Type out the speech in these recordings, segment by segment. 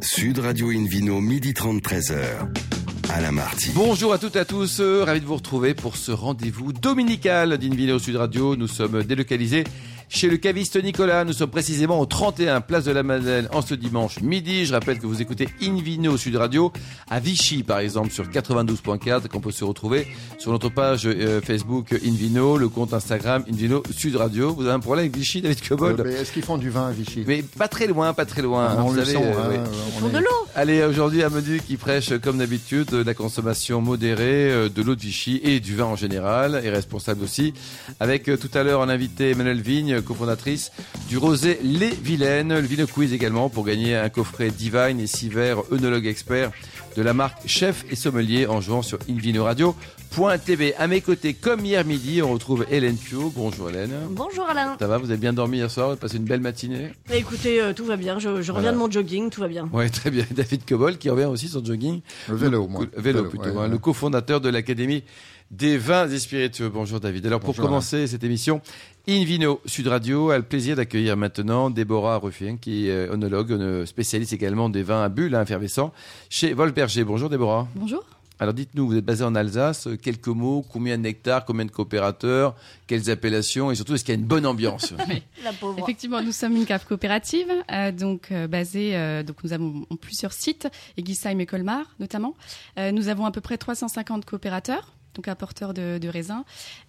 Sud Radio Invino, midi 30, 13h. Alain Marty. Bonjour à toutes et à tous, euh, ravi de vous retrouver pour ce rendez-vous dominical d'Invino Sud Radio. Nous sommes délocalisés chez le caviste Nicolas. Nous sommes précisément au 31 Place de la Madeleine en ce dimanche midi. Je rappelle que vous écoutez Invino Sud Radio à Vichy, par exemple, sur 92.4, qu'on peut se retrouver sur notre page euh, Facebook Invino, le compte Instagram Invino Sud Radio. Vous avez un problème avec Vichy, David Cobold Mais Est-ce qu'ils font du vin à Vichy? Mais pas très loin, pas très loin. On Vous le savez, sent, euh, hein, oui. on Pour est- de l'eau. Allez, aujourd'hui, un menu qui prêche, comme d'habitude, la consommation modérée euh, de l'eau de Vichy et du vin en général, et responsable aussi, avec euh, tout à l'heure un invité, Emmanuel Vigne, cofondatrice du Rosé Les Vilaines, le Vino Quiz également, pour gagner un coffret Divine et six verres œnologue expert de la marque Chef et Sommelier en jouant sur invinoradio.tv. À mes côtés, comme hier midi, on retrouve Hélène Pio. Bonjour Hélène. Bonjour Alain. Ça va, vous avez bien dormi hier soir, vous avez passé une belle matinée? Écoutez, euh, tout va bien. Je, je reviens Voilà. de mon jogging, tout va bien. Oui, très bien. David Cobol qui revient aussi sur jogging. Le vélo, moi. Le vélo, plutôt, ouais, hein, ouais. le cofondateur de l'Académie des vins et spiritueux. Bonjour David. Alors pour Bonjour, commencer cette émission, Invino Sud Radio a le plaisir d'accueillir maintenant Déborah Ruffin, qui est onologue, une spécialiste également des vins à bulles hein, effervescents chez Volberger. Bonjour Déborah. Bonjour. Alors dites-nous, vous êtes basé en Alsace, quelques mots, combien d'hectares, combien de coopérateurs, quelles appellations et surtout est-ce qu'il y a une bonne ambiance? La pauvre. Effectivement, nous sommes une cave coopérative, euh, donc euh, basée, euh, donc nous avons plusieurs sites, Egisheim et Colmar notamment. Euh, nous avons à peu près 350 coopérateurs. Donc apporteurs de, de raisins,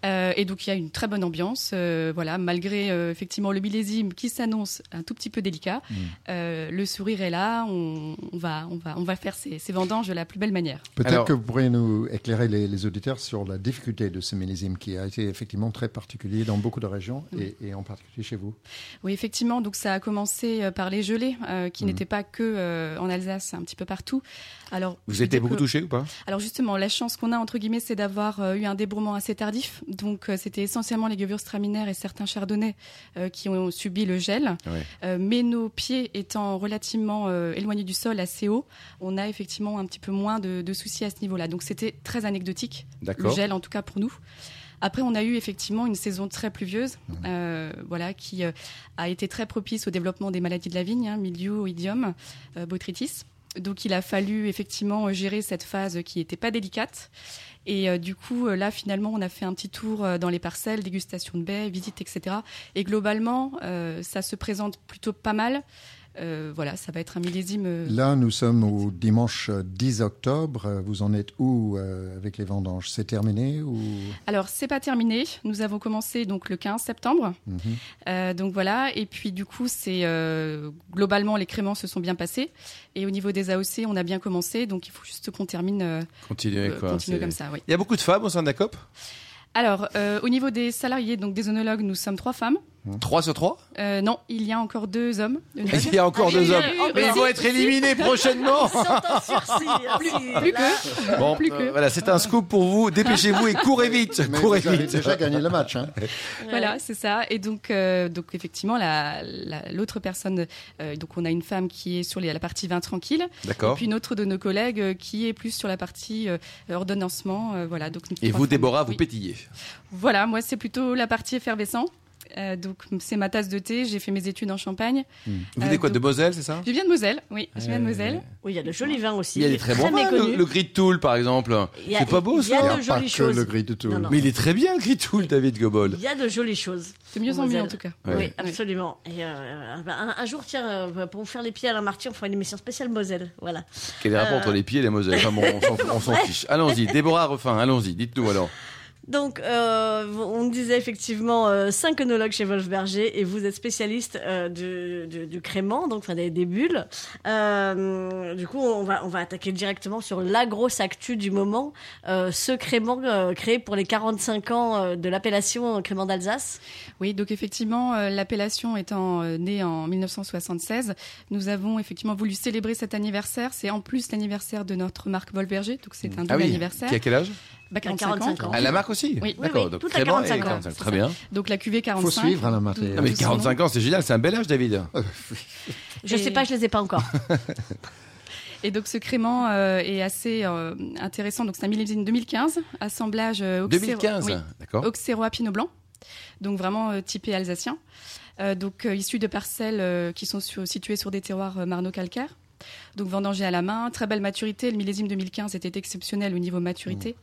Euh, et donc il y a une très bonne ambiance, euh, voilà, malgré euh, effectivement le millésime qui s'annonce un tout petit peu délicat, euh, le sourire est là, on, on va, on va, on va faire ces, ces vendanges de la plus belle manière. Peut-être que vous pourriez nous éclairer les, les auditeurs sur la difficulté de ce millésime qui a été effectivement très particulier dans beaucoup de régions et, et en particulier chez vous. Oui, effectivement. Donc, ça a commencé par les gelées, euh, qui Mhm. n'étaient pas que euh, en Alsace, un petit peu partout. Alors, Vous étiez beaucoup que- touché ou pas? Alors, justement, la chance qu'on a entre guillemets, c'est d'avoir euh, eu un débourrement assez tardif. Donc, euh, c'était essentiellement les gewürztraminer et certains chardonnays euh, qui ont subi le gel. Ouais. Mais nos pieds étant relativement éloignés du sol, assez haut, on a effectivement un petit peu moins de, de soucis à ce niveau-là. Donc, c'était très anecdotique le gel en tout cas pour nous. Après, on a eu effectivement une saison très pluvieuse, euh, voilà, qui euh, a été très propice au développement des maladies de la vigne, hein, mildiou, idiome, euh, botrytis. Donc, il a fallu effectivement gérer cette phase qui n'était pas délicate. Et euh, du coup, euh, là, finalement, on a fait un petit tour euh, dans les parcelles, dégustation de baies, visite, etc. Et globalement, ça se présente plutôt pas mal. Euh, voilà, ça va être un millésime. euh, Là, nous sommes au dimanche euh, 10 octobre. Vous en êtes où euh, avec les vendanges? C'est terminé ou? Alors, c'est pas terminé. Nous avons commencé donc le 15 septembre. Mhm. Euh, donc voilà. Et puis du coup, c'est euh, globalement les créments se sont bien passés. Et au niveau des AOC, on a bien commencé. Donc il faut juste qu'on termine, euh, euh, quoi. continuer comme ça. Oui. Il y a beaucoup de femmes au sein de la COP? Alors, euh, au niveau des salariés, donc des onologues, nous sommes trois femmes. 3 sur 3 Euh, non, il y a encore deux hommes. Il y a encore Ah, deux hommes. a eu- Mais ils vont être éliminés prochainement. Hein, plus là. Bon, Plus que. euh, voilà, c'est un scoop pour vous. Dépêchez-vous et courez vite. Mais courez vous avez vite. déjà gagné le match. Hein. Voilà, c'est ça. Et donc, euh, donc effectivement, la- la- l'autre personne, euh, donc on a une femme qui est sur les- la partie vin tranquille, et D'accord. puis une autre de nos collègues euh, qui est plus sur la partie euh, ordonnancement. euh, voilà. Donc Et vous, femmes. Déborah, vous pétillez. Voilà, moi c'est plutôt la partie effervescent. Euh, donc c'est ma tasse de thé. J'ai fait mes études en Champagne. Vous Euh, venez quoi de Moselle, c'est ça? Je viens de Moselle. Oui, je viens de Moselle. Oui, il y a de jolis vins aussi. Il y a des très bons vins, le, le Gris Tool, par exemple. Il y a- C'est pas beau, il y a ça de Il n'y a pas jolies que choses. le gris de tout. Non, non. Mais il est très bien, le Gris Tool, David Gobol. Il y a de jolies choses. C'est mieux en mieux Moselle. en tout cas. Oui, absolument. Et euh, un, un jour, tiens, pour vous faire les pieds à la Marty, on fera une émission spéciale Moselle. Voilà. Quel est le rapport entre les pieds et les Moselle Enfin bon, on s'en- on s'en fiche. Allons-y, Déborah Refin, allons-y. Dites-nous alors. Donc, euh, on disait effectivement euh, cinq œnologues chez Wolfberger et vous êtes spécialiste euh, du, du, du crément, donc enfin, des, des bulles. Euh, du coup, on va, on va attaquer directement sur la grosse actu du moment, euh, ce crément euh, créé pour les 45 ans euh, de l'appellation crément d'Alsace. Oui, donc effectivement, euh, l'appellation étant euh, née en 1976, nous avons effectivement voulu célébrer cet anniversaire. C'est en plus l'anniversaire de notre marque Volberger, donc c'est un double Ah oui, anniversaire. qui a quel âge? Bah, 45, 45 ans. ans. À la marque aussi Oui. D'accord, oui, donc toute à Crément et 45 ans, 45, c'est Très bien. Donc la cuvée 45. faut suivre, Maté. Donc, Ah, mais doucement. 45 ans, c'est génial, c'est un bel âge, David. Je sais pas, je les ai pas encore. Et donc ce crément euh, est assez euh, intéressant. Donc c'est un millésime 2015, assemblage euh, Auxerrois- 2015, oui, d'accord. Auxerrois Pinot Blanc, donc vraiment euh, typé alsacien. Euh, donc euh, issu de parcelles euh, qui sont sur- situées sur des terroirs euh, marno-calcaires. Donc vendangé à la main, très belle maturité. Le millésime 2015 était exceptionnel au niveau maturité.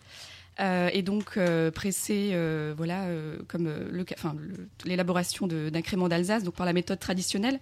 Euh, et donc euh, pressé, euh, voilà, euh, comme l'élaboration d'un crément d'Alsace, donc par la méthode traditionnelle.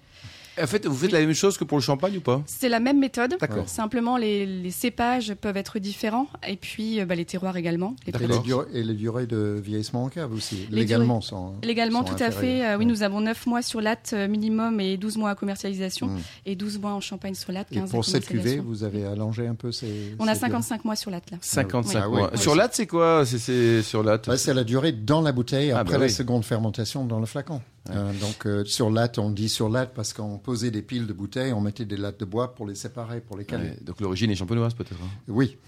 En fait, vous faites la même chose que pour le champagne ou pas? C'est la même méthode. D'accord. Simplement, les, les cépages peuvent être différents, et puis euh, bah, les terroirs également. Les Et les, durées, et les durées de vieillissement en cave aussi, Les légalement sont. Légalement, sont tout à fait. Euh, oui, Ouais. nous avons 9 mois sur latte euh, minimum et 12 mois à commercialisation, Mm. et 12 mois en champagne sur latte. Et 15 à pour cette cuvée, vous avez allongé un peu ces. On a ces durées 55 mois sur latte là. 55 Ah oui. mois. Oui. Sur latte, c'est quoi? C'est- C'est sur latte c'est la durée dans la bouteille Ah, après bah la oui. seconde fermentation dans le flacon. Euh, donc euh, sur latte, on dit sur latte parce qu'on posait des piles de bouteilles, on mettait des lattes de bois pour les séparer, pour les caler. Ouais, Donc l'origine est champenoise peut-être. hein. Oui,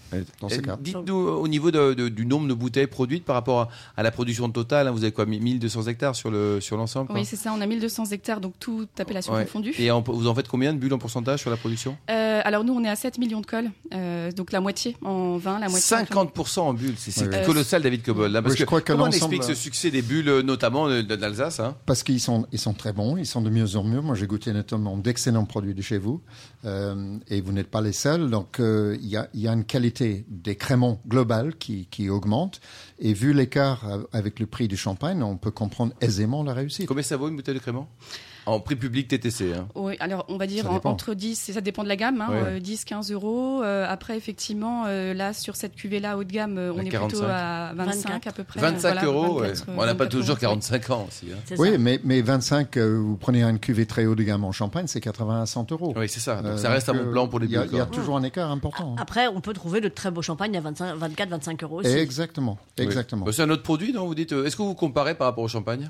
dans ce Et cas. Dites-nous euh, au niveau de- de- du nombre de bouteilles produites par rapport à, à la production totale. hein, vous avez quoi 1200 hectares sur le sur l'ensemble Oui, c'est ça. On a 1200 hectares, donc toute appellation Ouais. confondue. Et en- vous en faites combien de bulles en pourcentage sur la production? Euh, alors nous, on est à 7 millions de cols, euh, donc la moitié en vin, la moitié en 50% en bulles, c'est colossal David Cobol. là, parce Oui, je que crois que comment on explique ce succès des bulles, euh, notamment euh, de- d'Alsace hein? Parce qu'ils sont, ils sont très bons, ils sont de mieux en mieux. Moi, j'ai goûté notamment d'excellents produits de chez vous. Euh, et vous n'êtes pas les seuls. Donc, euh, il y, a, y a une qualité des créments globale qui, qui augmente. Et vu l'écart euh, avec le prix du champagne, on peut comprendre aisément la réussite. Combien ça vaut une bouteille de crément En prix public TTC. Hein. Oui, alors on va dire en- entre 10, et ça dépend de la gamme, hein, Ouais. euh, 10, 15 euros. Euh, après, effectivement, euh, là, sur cette cuvée-là, haut de gamme, euh, on À est 45. plutôt à 25 24. à peu près. 25 Voilà, euros, ouais. 24, Bon, on n'a pas 24 toujours euros, 45 ans aussi. hein. Oui, ça. mais, mais 25, euh, vous prenez une cuvée très haut de gamme en champagne, c'est 80 à 100 euros. Oui, c'est ça. Donc Euh, ça reste bon euh, plan pour les Il y a, bulles. il y a quoi. toujours un écart important. hein. Après, on peut trouver de très beaux champagnes à 25 24-25 euros aussi. Exactement, Oui. exactement. Bah, c'est un autre produit, non Vous dites. euh, Est-ce que vous comparez par rapport au champagne?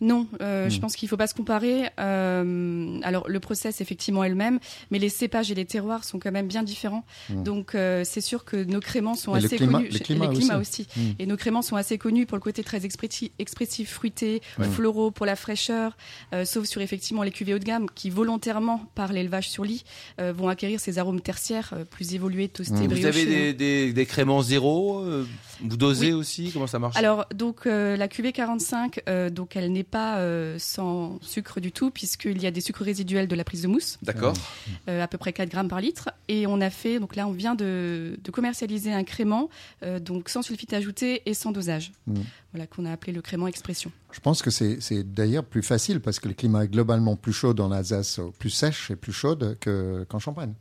Non, euh, Hmm. je pense qu'il ne faut pas se comparer. Euh, alors, le process, effectivement, est le même, mais les cépages et les terroirs sont quand même bien différents. Donc, euh, c'est sûr que nos créments sont Et le assez climat- connus. le climat aussi. Mm. Et nos créments sont assez connus pour le côté très expressi- expressif, fruité, Ouais. floraux, pour la fraîcheur, euh, sauf sur, effectivement, les cuvées haut de gamme qui, volontairement, par l'élevage sur lit, euh, vont acquérir ces arômes tertiaires euh, plus évolués, toastés, Mm. Vous briochés, avez des, des, des créments zéro euh, Vous dosez aussi? Comment ça marche? Alors donc euh, la cuvée 45, euh, donc elle n'est pas euh, sans sucre du tout puisqu'il y a des sucres résiduels de la prise de mousse, D'accord. euh, à peu près 4 grammes par litre, et on a fait donc là on vient de, de commercialiser un crément euh, donc sans sulfite ajouté et sans dosage, Mm. voilà qu'on a appelé le crément expression. Je pense que c'est d'ailleurs plus facile parce que le climat est globalement plus chaud dans l'Alsace, euh, plus sèche et plus chaude que- qu'en Champagne.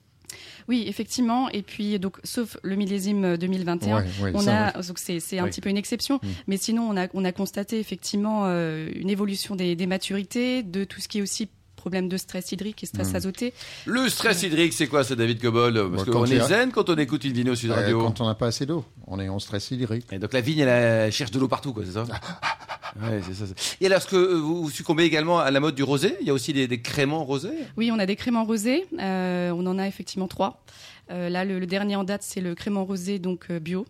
Oui effectivement, et puis donc sauf le millésime 2021. Ouais, ouais, On ça, a, donc c'est, un petit peu une exception, Mm. mais sinon on a, on a constaté effectivement euh, une évolution des, des maturités, de tout ce qui est aussi problème de stress hydrique et stress Mm. azoté. Le stress hydrique, c'est quoi, ça, David Cobol Parce Bah, qu'on est a- zen quand on écoute une vidéo Sud Euh, Radio. quand on n'a pas assez d'eau, on est en stress hydrique. Et donc la vigne, elle, elle cherche de l'eau partout, quoi, c'est ça? Ouais, c'est ça. c'est- Et alors, est-ce que euh, vous, vous succombez également à la mode du rosé? Il y a aussi des, des créments rosés? Oui, on a des créments rosés. euh, on en a effectivement trois. Euh, là, le, le dernier en date, c'est le crément rosé, donc euh, bio.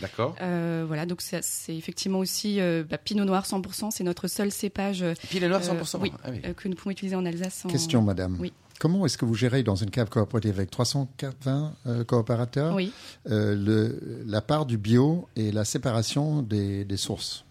D'accord. Euh, voilà, donc c'est effectivement aussi euh, bah, Pinot Noir 100%. C'est notre seul cépage euh, noirs Euh, 100%. oui. Ah oui. euh, que nous pouvons utiliser en Alsace. en- Question, madame. Oui. Comment est-ce que vous gérez dans une cave coopérative avec 380 euh, coopérateurs Oui. euh, le, la part du bio et la séparation des, des sources?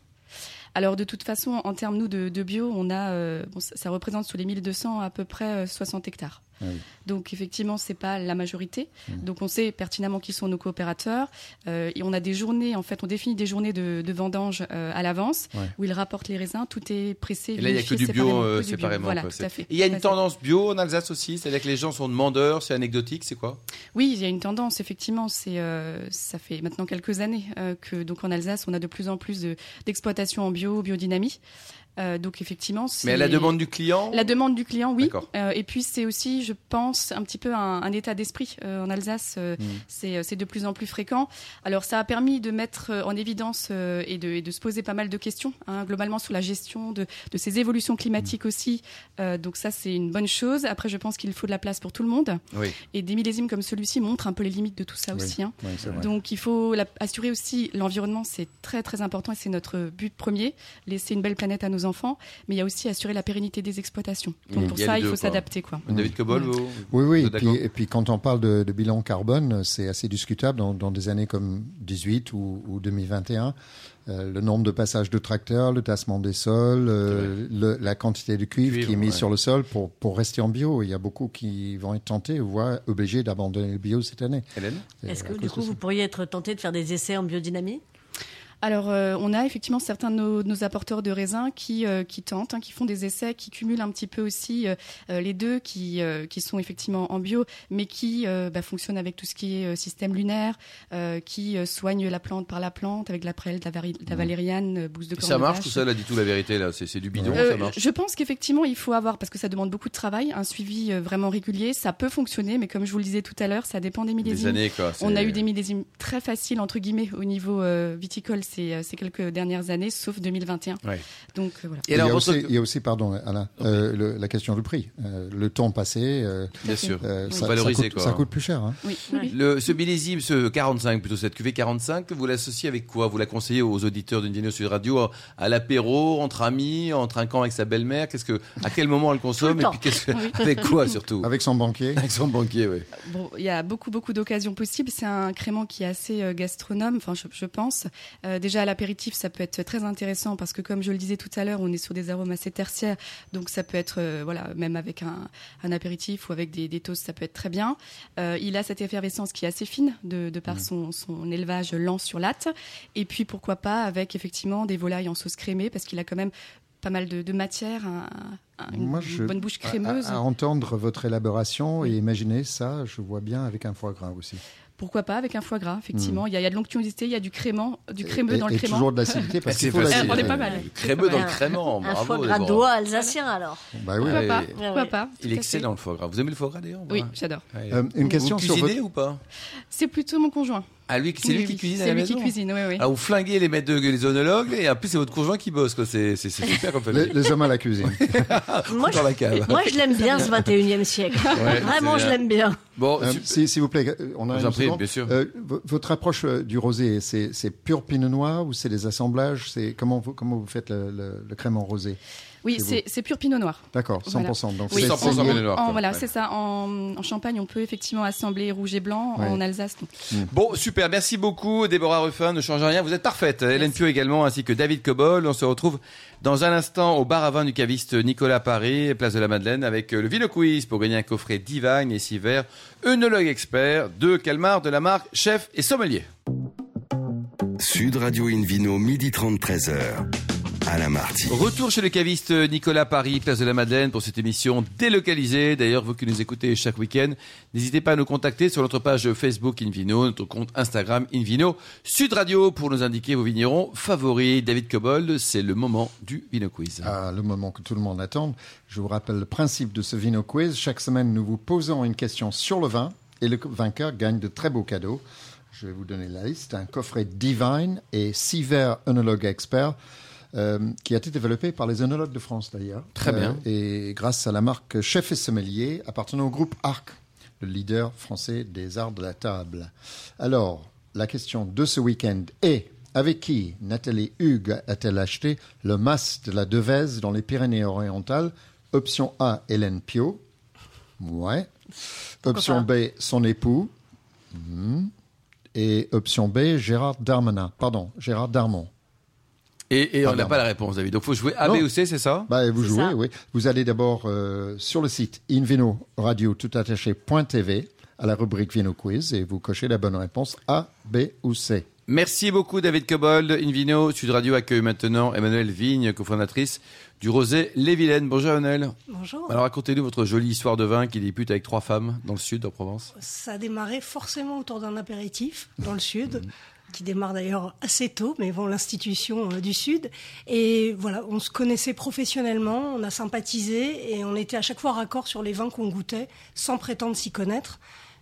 Alors de toute façon, en termes nous de, de bio, on a, euh, bon, ça, ça représente sur les 1200 à peu près euh, 60 hectares. Ah oui. Donc effectivement, c'est pas la majorité. Mmh. Donc on sait pertinemment qui sont nos coopérateurs. Euh, et on a des journées, en fait, on définit des journées de, de vendange euh, à l'avance Ouais. où ils rapportent les raisins. Tout est pressé. Et là, il n'y a que du bio séparément, euh, que bio. séparément. Voilà, quoi. tout à fait. Et Il y a une tendance bio en Alsace aussi C'est-à-dire que les gens sont demandeurs, c'est anecdotique, c'est quoi? Oui, il y a une tendance, effectivement. C'est, euh, ça fait maintenant quelques années euh, que, donc en Alsace, on a de plus en plus de- d'exploitation en bio, biodynamie. Euh, donc effectivement, c'est Mais à la demande du client La demande du client, oui. Euh, et puis c'est aussi, je pense, un petit peu un, un état d'esprit euh, en Alsace. euh, Mm. c'est, de plus en plus fréquent. Alors ça a permis de mettre en évidence et, de, et de se poser pas mal de questions, hein, globalement sur la gestion de, de ces évolutions climatiques aussi. Euh, donc ça, c'est une bonne chose. Après, je pense qu'il faut de la place pour tout le monde. Oui. Et des millésimes comme celui-ci montrent un peu les limites de tout ça Oui. aussi. hein. Oui. Donc il faut la- assurer aussi l'environnement, c'est très très important et c'est notre but premier. Laisser une belle planète à nos aux enfants, mais il y a aussi assurer la pérennité des exploitations. Donc pour Il ça, il faut s'adapter, quoi. David Cobol, Ouais. vous Oui, oui. vous Et puis, d'accord et puis quand on parle de, de bilan carbone, c'est assez discutable dans, dans des années comme 18 ou, ou 2021. Euh, le nombre de passages de tracteurs, le tassement des sols, euh, le- la quantité de cuivre, Cuivre, qui est mise ouais. sur le sol pour, pour rester en bio. Il y a beaucoup qui vont être tentés, voire obligés d'abandonner le bio cette année. Hélène? Est-ce que du coup vous pourriez être tenté de faire des essais en biodynamie? Alors, euh, on a effectivement certains de nos, nos apporteurs de raisins qui, euh, qui tentent, hein, qui font des essais, qui cumulent un petit peu aussi euh, les deux, qui, qui sont effectivement en bio, mais qui bah, fonctionnent avec tout ce qui est système lunaire, qui soignent la plante par la plante, avec la prêle, de la, vari- de la valériane, euh, bouse de Ça marche tout ça, là, dit tout la vérité, là. C'est c'est du bidon, ça marche. je pense qu'effectivement, il faut avoir, parce que ça demande beaucoup de travail, un suivi vraiment régulier. Ça peut fonctionner, mais comme je vous le disais tout à l'heure, ça dépend des Des millésimes. années, quoi. On a eu des millésimes très faciles, entre guillemets, au niveau viticole ces, euh, ces quelques dernières années, sauf 2021. Ouais. Donc euh, voilà. Et il, y a aussi, il y a aussi, pardon, Alain, euh, le- la question du prix. Euh, le temps passé, euh, Bien sûr. euh, Oui. ça, Valoriser, ça coûte, quoi. ça coûte plus cher. hein. Oui, oui, oui. Le, ce millésime, ce 45, plutôt cette cuvée 45, vous l'associez avec quoi? Vous la conseillez aux auditeurs d'une Sud Radio à, à l'apéro, entre amis, en trinquant avec sa belle-mère? Qu'est-ce que, À quel moment elle consomme? Et puis qu'est-ce que, Oui. avec quoi surtout? Avec son banquier. Avec son banquier, oui. Bon, il y a beaucoup, beaucoup d'occasions possibles. C'est un crément qui est assez gastronome, enfin, je, je pense. Euh, déjà, à l'apéritif, ça peut être très intéressant parce que, comme je le disais tout à l'heure, on est sur des arômes assez tertiaires. Donc, ça peut être, euh, voilà, même avec un, un apéritif ou avec des, des toasts, ça peut être très bien. Euh, il a cette effervescence qui est assez fine de, de par son, son élevage lent sur latte. Et puis, pourquoi pas avec, effectivement, des volailles en sauce crémée parce qu'il a quand même pas mal de, de matière, un- un- une, Moi, une je- bonne bouche crémeuse. à- à entendre votre élaboration et imaginer ça, je vois bien avec un foie gras aussi. Pourquoi pas avec un foie gras, effectivement. Il, y a, il y a de l'onctuosité, il y a du crément, du crémeux et, dans le et crément. toujours de l'acidité parce C'est qu'il faut on est pas mal. Le crémeux dans le Un- crément, Un bravo. foie gras d'oie alsacien alors. Bah oui. Pourquoi pas. Pourquoi pas Il est excellent le foie gras. Vous aimez le foie gras d'ailleurs. Oui, j'adore. Euh, une question vous sur cuisinez votre... ou pas? C'est plutôt mon conjoint. Ah, lui, c'est Oui, lui oui, qui cuisine à C'est la lui maison qui cuisine, oui, oui. Ah, vous flinguez les maîtres de les onologues et en plus c'est votre conjoint qui bosse, quoi. C'est c'est- c'est super comme les, famille. les hommes à la cuisine. Moi, je, Dans la cave. moi, je l'aime bien ce 21e siècle. Ouais, Vraiment, je l'aime bien. Bon, Euh, si- S'il vous plaît, euh, on a seconde. bien sûr. Euh, votre approche euh, du rosé, c'est c'est pur pinot noir ou c'est des assemblages? C'est comment vous comment vous faites le, le, le crément rosé? Oui, C'est pur pinot noir. D'accord, 100%. Voilà. Donc Oui, c'est 100% c'est lié- pinot noir. En- voilà, Ouais. c'est ça. En, en Champagne, on peut effectivement assembler rouge et blanc. Ouais. En Alsace, non. Bon, super, merci beaucoup Déborah Ruffin, ne change rien, vous êtes parfaite. Hélène Pio également, ainsi que David Cobol. On se retrouve dans un instant au bar à vin du caviste Nicolas Paris, place de la Madeleine, avec euh, le Vino Quiz pour gagner un coffret Divine et six verres, œnologue expert, deux calmars de la marque Chef et Sommelier. Sud Radio Invino, midi 30, 13h. Alain Marty. Retour chez le caviste Nicolas Paris, place de la Madeleine, pour cette émission délocalisée. D'ailleurs, vous qui nous écoutez chaque week-end, n'hésitez pas à nous contacter sur notre page Facebook Invino, notre compte Instagram Invino Sud Radio pour nous indiquer vos vignerons favoris. David Cobold, c'est le moment du Vino Quiz. Ah, le moment que tout le monde attend. Je vous rappelle le principe de ce Vino Quiz. Chaque semaine, nous vous posons une question sur le vin et le vainqueur gagne de très beaux cadeaux. Je vais vous donner la liste. Un coffret Divine et six verres œnologue expert qui a été développé par les œnologues de France d'ailleurs. Euh, Très bien. et grâce à la marque Chef et Sommelier appartenant au groupe Arc, le leader français des arts de la table. Alors, la question de ce week-end est avec qui Nathalie Hugues a-t-elle acheté le mas de la Devèze dans les Pyrénées-Orientales? Option A, Hélène Pio. Ouais. Option B, son époux. Mhm. Et option B, Gérard Darmanin. Pardon, Gérard Darmon. Et, et on Ah, n'a pas la réponse, David. Donc, faut jouer A, B ou C, c'est ça? Bah, vous jouez, ça. oui. Vous allez d'abord euh, sur le site Invino Radio tout attaché.tv à la rubrique Vino Quiz et vous cochez la bonne réponse A, B ou C. Merci beaucoup, David Cobold. Invino Sud Radio accueille maintenant Emmanuelle Vigne, cofondatrice du Rosé Les Vilaines. Bonjour, Emmanuelle. Bonjour. Alors, racontez-nous votre jolie histoire de vin qui débute avec trois femmes dans le sud, en Provence. Ça a démarré forcément autour d'un apéritif dans le sud, Mhm. Qui démarre d'ailleurs assez tôt, mais bon, l'institution euh, du sud. Et voilà, on se connaissait professionnellement, on a sympathisé et on était à chaque fois raccord sur les vins qu'on goûtait, sans prétendre s'y connaître.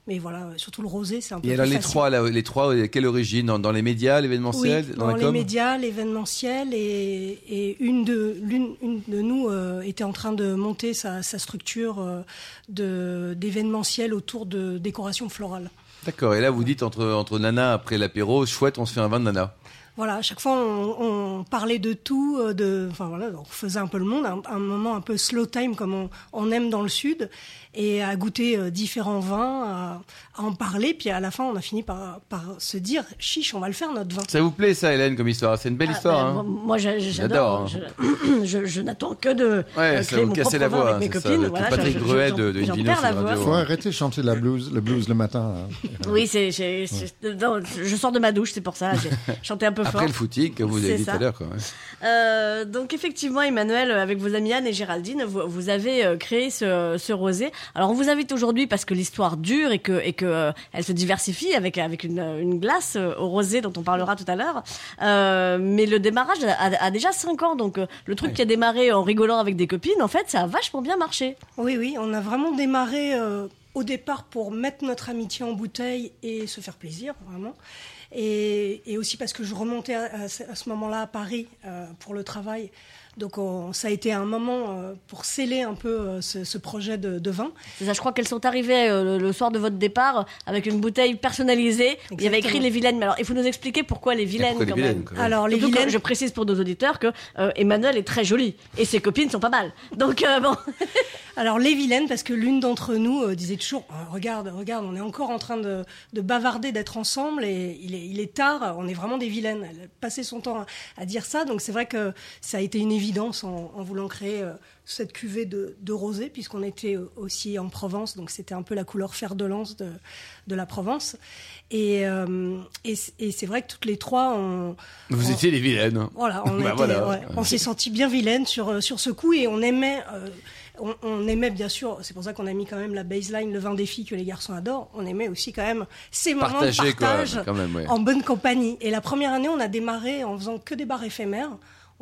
Mais voilà, surtout le rosé, c'est un peu Et alors, plus les facile. trois, les trois, euh, quelle origine dans, dans les médias, l'événementiel, Oui, dans, dans la les com médias, l'événementiel, et, et une, de, l'une, une de nous euh, était en train de monter sa, sa structure euh, de, d'événementiel autour de décoration florale. D'accord. Et là, vous dites entre, entre Nana après l'apéro, chouette, on se fait un vin de Nana. Voilà, à chaque fois, on, parlait de tout, euh, de, enfin voilà, on faisait un peu le monde, un, moment un peu slow time comme on, aime dans le sud, et à goûter euh, différents vins, à, à, en parler, puis à la fin, on a fini par, par, se dire, chiche, on va le faire notre vin. Ça vous plaît ça, Hélène, comme histoire? C'est une belle Ah, histoire. ben, hein Moi, j'adore. J'adore, Je, je, je n'attends que de Ouais, euh, ça créer vous propre la voix, mes ça, copines. Voilà, Patrick Bruet de- de Invino radio. faut arrêter de chanter la blues, le blues le matin. hein. Oui, c'est, je sors de ma douche, c'est pour ça. J'ai chanté un peu fort. Après le footing, comme vous avez dit tout à l'heure. Euh, donc effectivement, Emmanuel, avec vos amis Anne et Géraldine, vous, vous avez euh, créé ce, ce rosé. Alors on vous invite aujourd'hui parce que l'histoire dure et que et que euh, elle se diversifie avec avec une, une glace euh, au rosé dont on parlera tout à l'heure. Euh, mais le démarrage a, déjà 5 ans, donc euh, le truc qui a démarré en rigolant avec des copines, en fait, ça a vachement bien marché. Oui, oui, on a vraiment démarré euh, au départ pour mettre notre amitié en bouteille et se faire plaisir, vraiment. Et, et aussi parce que je remontais à, à ce- moment-là à Paris euh, pour le travail. Donc on- ça a été un moment euh, pour sceller un peu euh, ce, ce projet de, de vin. C'est ça, je crois qu'elles sont arrivées euh, le, le soir de votre départ avec une bouteille personnalisée. Il y avait écrit les vilaines. Mais alors, il faut nous expliquer pourquoi les vilaines pourquoi les vilaines, même. quand même Alors les Surtout vilaines, je précise pour nos auditeurs que euh, Emmanuel est très jolie et ses copines sont pas mal. Donc euh, bon, Alors les vilaines, parce que l'une d'entre nous euh, disait toujours, regarde, regarde, on est encore en train de, de bavarder, d'être ensemble, et il est, il est tard, on est vraiment des vilaines. Elle a passé son temps à, à dire ça, donc c'est vrai que ça a été une évidence en, en voulant créer euh, cette cuvée de, de rosé, puisqu'on était euh, aussi en Provence, donc c'était un peu la couleur fer de lance de, de la Provence. Et, euh, et, c'est vrai que toutes les trois, on, Vous on- étiez les vilaines. voilà, on, Bah était- voilà. ouais, s'est senti bien vilaine sur, sur ce coup et on aimait, euh, on, on aimait bien sûr, c'est pour ça qu'on a mis quand même la baseline, le vin des filles que les garçons adorent, on aimait aussi quand même ces moments de partage quand même. ouais. en bonne compagnie. Et la première année, on a démarré en faisant que des bars éphémères.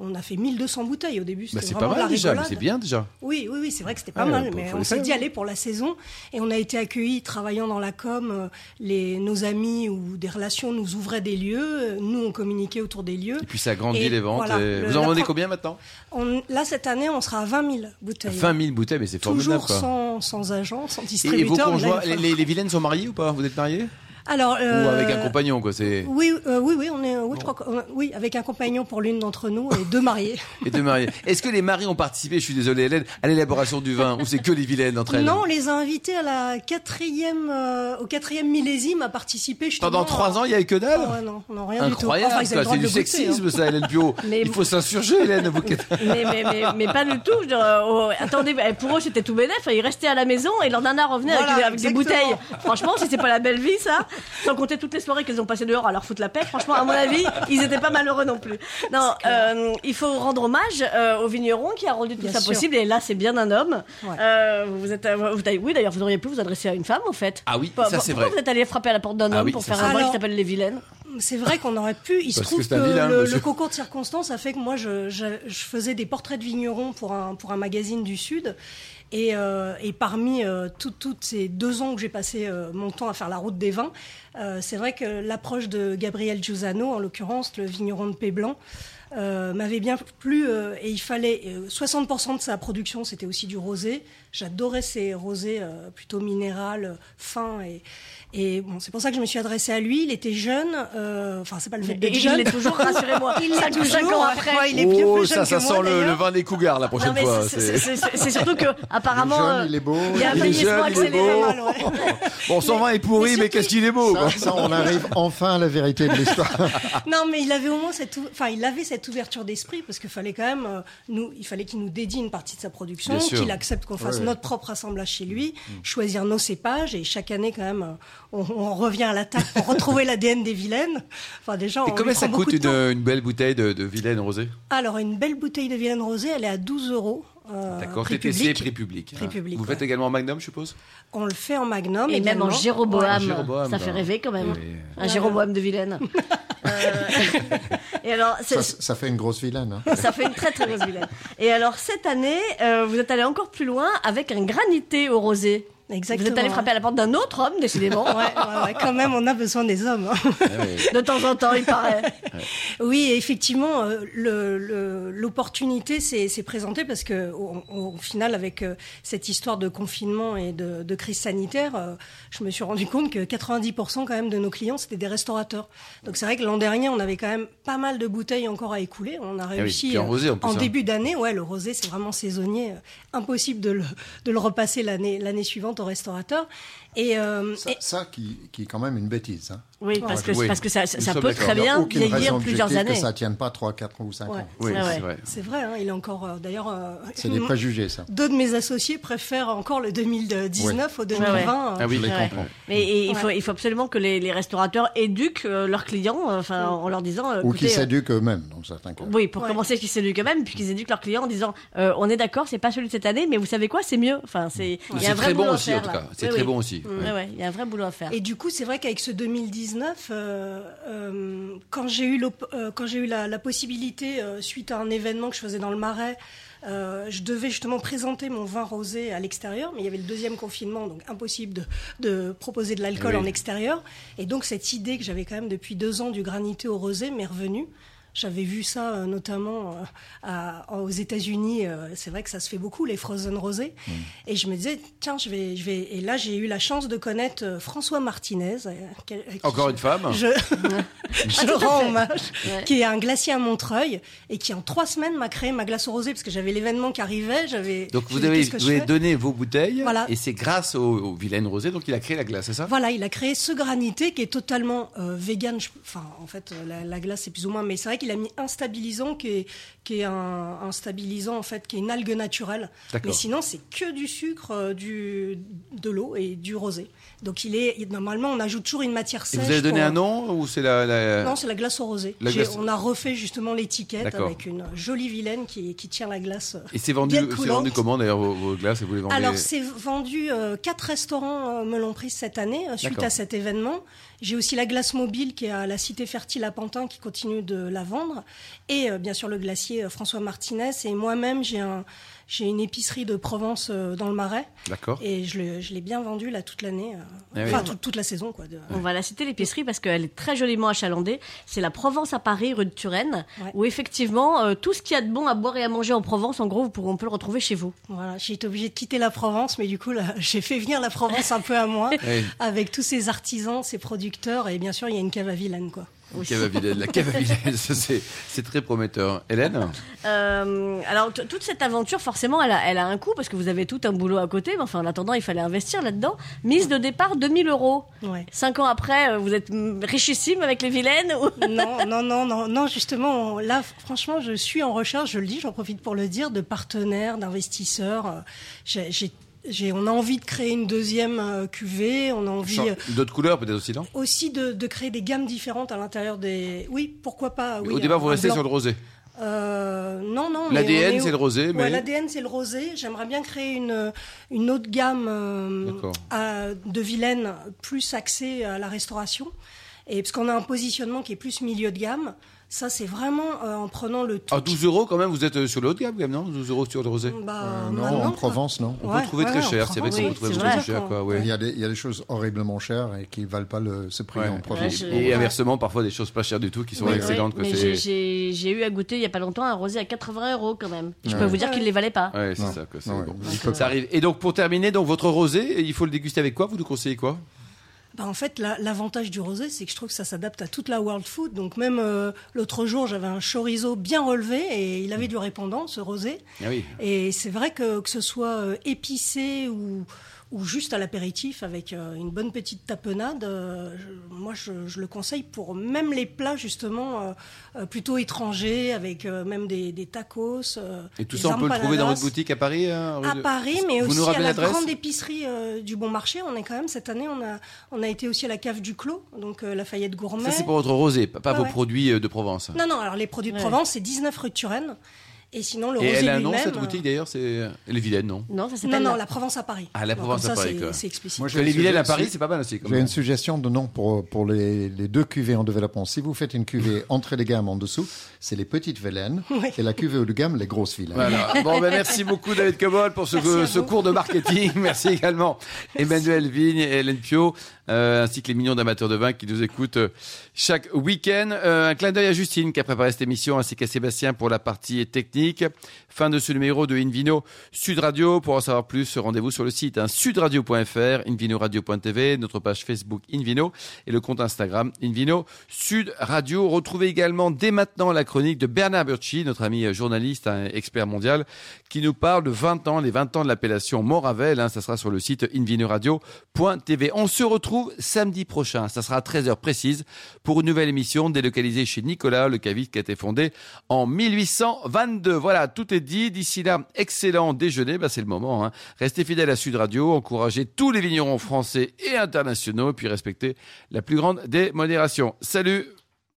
On a fait 1200 bouteilles au début. Bah, c'est pas mal déjà, mais c'est bien déjà. Oui, oui, oui, c'est vrai que c'était pas Ouais, mal, mais on s'est dit aller pour la saison et on a été accueillis travaillant dans la com. euh, Les, nos amis ou des relations nous ouvraient des lieux, euh, nous on communiquait autour des lieux. Et puis ça grandit Et les ventes. voilà, et le- Vous en vendez combien maintenant On- là, cette année, on sera à 20 000 bouteilles. 20 000 bouteilles, mais c'est formidable. Toujours sans, sans agent, sans Et, et vos distributeur. conjoints, les- les vilaines sont mariées ou pas? Vous êtes mariés Alors, Ou euh, avec un compagnon quoi C'est Oui, euh, oui, oui, on est, oui, je crois oui, avec un compagnon pour l'une d'entre nous et deux mariés. et deux mariés. Est-ce que les maris ont participé Je suis désolé, Hélène, à l'élaboration du vin ou c'est que les vilaines entre elles Non, on les a invités à la quatrième, euh, au quatrième millésime à participer. Pendant trois ans, il y a eu que Ah dalle. ouais, non, non, rien du tout. Incroyable, Enfin, c'est du goûter, sexisme hein. ça, Hélène Pio. Mais- Il faut s'insurger, Hélène. Vous... mais, mais, mais, mais pas du tout. Oh, attendez, bah, pour eux c'était tout bénef. Ils restaient à la maison et leur nana revenait avec, Voilà, des- avec des bouteilles. Franchement, si c'est pas la belle vie, ça. Sans compter toutes les soirées qu'ils ont passées dehors à leur foutre la paix. Franchement, à mon avis, ils étaient pas malheureux non plus. Non, euh, il faut rendre hommage euh, au vigneron qui a rendu tout Bien ça sûr. possible. Et là, c'est bien un homme. Ouais. Euh, vous êtes, vous, oui, d'ailleurs, vous auriez pu vous adresser à une femme, en fait. Ah oui, ça, c'est pourquoi vrai. vous êtes allé frapper à la porte d'un Ah homme oui, pour faire un vrai. qui s'appelle les vilaines? C'est vrai qu'on aurait pu. Il se Parce trouve que, vilain, le, le concours de circonstances a fait que moi, je, je, je faisais des portraits de vignerons pour un, pour un magazine du Sud. Et, euh, et parmi euh, tout- toutes ces deux ans que j'ai passé euh, mon temps à faire la route des vins, c'est vrai que l'approche de Gabriel Giussano, en l'occurrence le vigneron de Péblanc, euh, m'avait bien plu et il fallait euh, 60% de sa production c'était aussi du rosé. J'adorais ces rosés euh, plutôt minéral, euh, fins et et bon c'est pour ça que je me suis adressée à lui. Il était jeune, euh, enfin c'est pas le fait d'être il jeune. l'est toujours, rassurez-moi. Il Cinq- toujours, ans après. Ouais, il est bien oh, plus ça, jeune ça que sent moi, le, vin des cougars la Non, prochaine mais fois. c'est- surtout que Il est apparemment jeune, euh, il est beau. il y a un Il est jeune, il est beau. Pas mal, ouais. Bon, son vin est pourri, Mais qu'est-ce qu'il est beau quoi. Ça, ça, on arrive enfin à la vérité de l'histoire. Non, mais il avait au moins cette, enfin, il avait cette ouverture d'esprit parce qu'il fallait quand même, euh, nous, il fallait qu'il nous dédie une partie de sa production, qu'il accepte qu'on fasse Notre propre assemblage chez lui, choisir nos cépages et chaque année quand même, on, on revient à l'attaque pour retrouver l'ADN des vilaines. Enfin, déjà, Et on combien ça coûte une belle bouteille de, de vilaine rosée? Alors, une belle bouteille de vilaine rosée, elle est à 12 euros. Euh, D'accord, prix TTC, public. prix public. Prix hein. public, Vous ouais. faites également en Magnum, je suppose? On le fait en magnum Et même en. Jéroboam, Jéroboam, ça fait bah. rêver quand même. Oui. Un Jéroboam de Vilaine. Euh, Et alors, c'est- Ça, ça fait une grosse vilaine. hein. ça fait une très très grosse vilaine. Et alors cette année, euh, vous êtes allé encore plus loin avec un granité au rosé. Exactement. Vous êtes allé frapper à la porte d'un autre homme, décidément. Ouais, ouais, ouais, quand même, on a besoin des hommes. hein. De temps en temps, il paraît. Oui, effectivement, euh, le- le- l'opportunité s'est présentée parce que, au, au final, avec euh, cette histoire de confinement et de, de crise sanitaire, euh, je me suis rendu compte que 90% quand même de nos clients c'était des restaurateurs. Donc c'est vrai que l'an dernier, on avait quand même pas mal de bouteilles encore à écouler. On a oui, réussi puis en rosé, en plus, hein. début d'année. Ouais, le rosé c'est vraiment saisonnier, impossible de le, de le repasser l'année suivante au restaurateur. Et, euh, Ça, et- ça qui, qui est quand même une bêtise. Hein. Oui, parce que, Oui. parce que ça, ça peut très bien vieillir plusieurs années. que ça ne tienne pas 3, 4 ou 5 Ouais. ans. Oui, c'est vrai. c'est vrai, hein, il est encore euh, d'ailleurs. euh, C'est des préjugés, ça. Deux de mes associés préfèrent encore le 2019 au 2020. Ouais, ouais. Ah oui, Je les comprends. Mais et il, faut, il faut absolument que les, les restaurateurs éduquent euh, leurs clients, enfin, en leur disant. euh, Ou qui écoutez, euh, s'éduquent eux-mêmes, dans certains cas. Oui, pour Ouais. commencer, qu'ils s'éduquent eux-mêmes, puis qu'ils éduquent leurs clients en disant on est d'accord, c'est pas celui de cette année, mais vous savez quoi, c'est mieux. Enfin, c'est. très bon aussi, en faire, tout là. cas. C'est Oui, très oui. bon aussi. Mm, ouais, ouais, il y a un vrai boulot à faire. Et du coup, c'est vrai qu'avec ce 2019, euh, euh, quand j'ai eu, l'op- euh, quand j'ai eu la, la possibilité, euh, suite à un événement que je faisais dans le Marais, euh, je devais justement présenter mon vin rosé à l'extérieur, mais il y avait le deuxième confinement, donc impossible de, de proposer de l'alcool Oui. en extérieur. Et donc cette idée que j'avais quand même depuis deux ans du granité au rosé m'est revenue. J'avais vu ça euh, notamment euh, à- aux États-Unis. euh, c'est vrai que ça se fait beaucoup les frozen rosés. Et je me disais tiens, je vais, je vais. Et là, j'ai eu la chance de connaître euh, François Martinez. euh, quel- Encore je- une femme Je, je Ah, rends hommage. Ouais. Qui est un glacier à Montreuil et qui en trois semaines m'a créé ma glace au rosé parce que j'avais l'événement qui arrivait. J'avais. Donc vous avez, vous avez donné vos bouteilles Voilà. et c'est grâce au, au vilaine rosé donc il a créé la glace, c'est ça? Voilà, il a créé ce granité qui est totalement euh, vegan. Je- Enfin, en fait, la, la glace c'est plus ou moins, mais c'est vrai qu'il a mis un stabilisant qui est, qui est un, un stabilisant en fait, qui est une algue naturelle. Mais sinon, c'est que du sucre, euh, du, de l'eau et du rosé. Donc il est normalement, on ajoute toujours une matière Et sèche. vous avez donné un nom ou c'est la, la- Non, c'est la glace au rosé. Glace- On a refait justement l'étiquette avec une jolie vilaine qui, qui tient la glace. euh, Et c'est vendu, vendu comment d'ailleurs vos, vos glaces? Et vous les vendez Alors, c'est vendu. euh, quatre restaurants me l'ont prise cette année suite à cet événement. J'ai aussi la glace mobile qui est à la Cité Fertile à Pantin qui continue de la vendre. Et euh, bien sûr, le glacier euh, François Martinez. Et moi-même, j'ai un. J'ai une épicerie de Provence euh, dans le Marais D'accord. et je l'ai bien vendue là toute l'année, euh, Ah oui. enfin toute, toute la saison quoi. de- On va la citer l'épicerie parce qu'elle est très joliment achalandée. C'est la Provence à Paris, rue de Turenne, Ouais. où effectivement euh, tout ce qu'il y a de bon à boire et à manger en Provence, en gros, vous pourrez- on peut le retrouver chez vous. Voilà, j'ai été obligée de quitter la Provence, mais du coup là, j'ai fait venir la Provence un peu à moi, Oui. avec tous ces artisans, ces producteurs, et bien sûr il y a une cave à Vilaine quoi. La cave la à c'est très prometteur. Hélène? Euh, alors toute cette aventure, forcément, elle a, elle a un coût parce que vous avez tout un boulot à côté. Mais enfin, en attendant, il fallait investir là-dedans. Mise de départ 2000 euros. Ouais. Cinq ans après, euh, vous êtes mm, richissime avec les vilaines. ou- non, non, non, non, non, justement, là, franchement, je suis en recherche, je le dis, j'en profite pour le dire, de partenaires, d'investisseurs. Euh, j'ai- on a envie de créer une deuxième euh, cuvée, on a envie euh, D'autres couleurs peut-être aussi, non? aussi de, de créer des gammes différentes à l'intérieur des. Oui, pourquoi pas. Oui, Au départ, vous restez blanc. sur le rosé. Euh, non, non. L'ADN, est c'est au- le rosé, mais. Ouais, l'ADN c'est le rosé. J'aimerais bien créer une une autre gamme euh, à- de Vilaine plus axée à la restauration. Et parce qu'on a un positionnement qui est plus milieu de gamme. Ça, c'est vraiment euh, en prenant le tout. À 12 euros quand même, vous êtes euh, sur le haut de gamme, quand même, non? 12 euros sur le rosé? Bah, Euh, non, en quoi. Provence, non. On peut trouver ouais, très cher, c'est vrai Provence, qu'on oui, peut trouver c'est très cher, quoi, ouais. Il, y a des, il y a des choses horriblement chères et qui ne valent pas le, ce prix Ouais. en Provence. Et inversement, parfois des choses pas chères du tout qui sont Oui, excellentes. oui, j'ai- eu à goûter il y a pas longtemps un rosé à 80 euros quand même. Je peux vous dire qu'il les valait pas. Ouais, c'est ça. Ça arrive. Et donc, pour terminer, donc votre rosé, il faut le déguster avec quoi? Vous nous conseillez quoi? Bah, en fait, la- l'avantage du rosé, c'est que je trouve que ça s'adapte à toute la world food. Donc même euh, l'autre jour, j'avais un chorizo bien relevé et il avait du répondant, ce rosé. Ah oui. Et c'est vrai que que ce soit euh, épicé ou ou juste à l'apéritif avec euh, une bonne petite tapenade, euh, je- moi je, je le conseille pour même les plats justement euh, euh, plutôt étrangers avec euh, même des, des tacos. euh, Et tout ça, on peut le trouver dans votre boutique à Paris hein, À Paris, mais Vous aussi à la grande épicerie euh, du Bon Marché. On est quand même cette année, on a on a été aussi à la cave du Clos, donc euh, Lafayette Gourmet. Ça, c'est pour votre rosé, pas vos ouais. produits de Provence. Non, non. Alors les produits de Ouais. Provence, c'est 19 rue de Turenne. Et sinon, le Et rosé elle a un nom, lui-même, cette boutique d'ailleurs C'est Elle est vilaine, non? Non, ça Non, s'appelle. non, la Provence à Paris. Ah, la Provence à ça, Paris, c'est- quoi. C'est explicite. Moi, que les vilaines à Paris, c'est pas mal aussi. j'ai une suggestion de nom pour, pour les, les deux cuvées en développement. Si vous faites une cuvée entrée de gamme en dessous, c'est les petites vilaines. Oui. Et la cuvée haut de gamme, les grosses vilaines. Voilà. Bon, ben, merci beaucoup, David Cobol, pour ce, ce cours de marketing. Merci également, Emmanuel Vigne et Hélène Pio, euh, ainsi que les millions d'amateurs de vin qui nous écoutent euh, chaque week-end. Euh, un clin d'œil à Justine qui a préparé cette émission, ainsi qu'à Sébastien pour la partie technique. Fin de ce numéro de Invino Sud Radio. Pour en savoir plus, rendez-vous sur le site hein, sudradio.fr, invinoradio.tv, notre page Facebook Invino et le compte Instagram Invino Sud Radio. Retrouvez également dès maintenant la chronique de Bernard Burchi, notre ami journaliste, un expert mondial, qui nous parle de 20 ans, les 20 ans de l'appellation Moravel. Hein, ça sera sur le site invinoradio.tv. On se retrouve samedi prochain. Ça sera à 13h précise pour une nouvelle émission délocalisée chez Nicolas, le caviste qui a été fondé en 1822. Voilà, tout est dit. D'ici là, excellent déjeuner. Bah, c'est le moment. Hein. Restez fidèles à Sud Radio. Encouragez tous les vignerons français et internationaux. Puis respectez la plus grande des modérations. Salut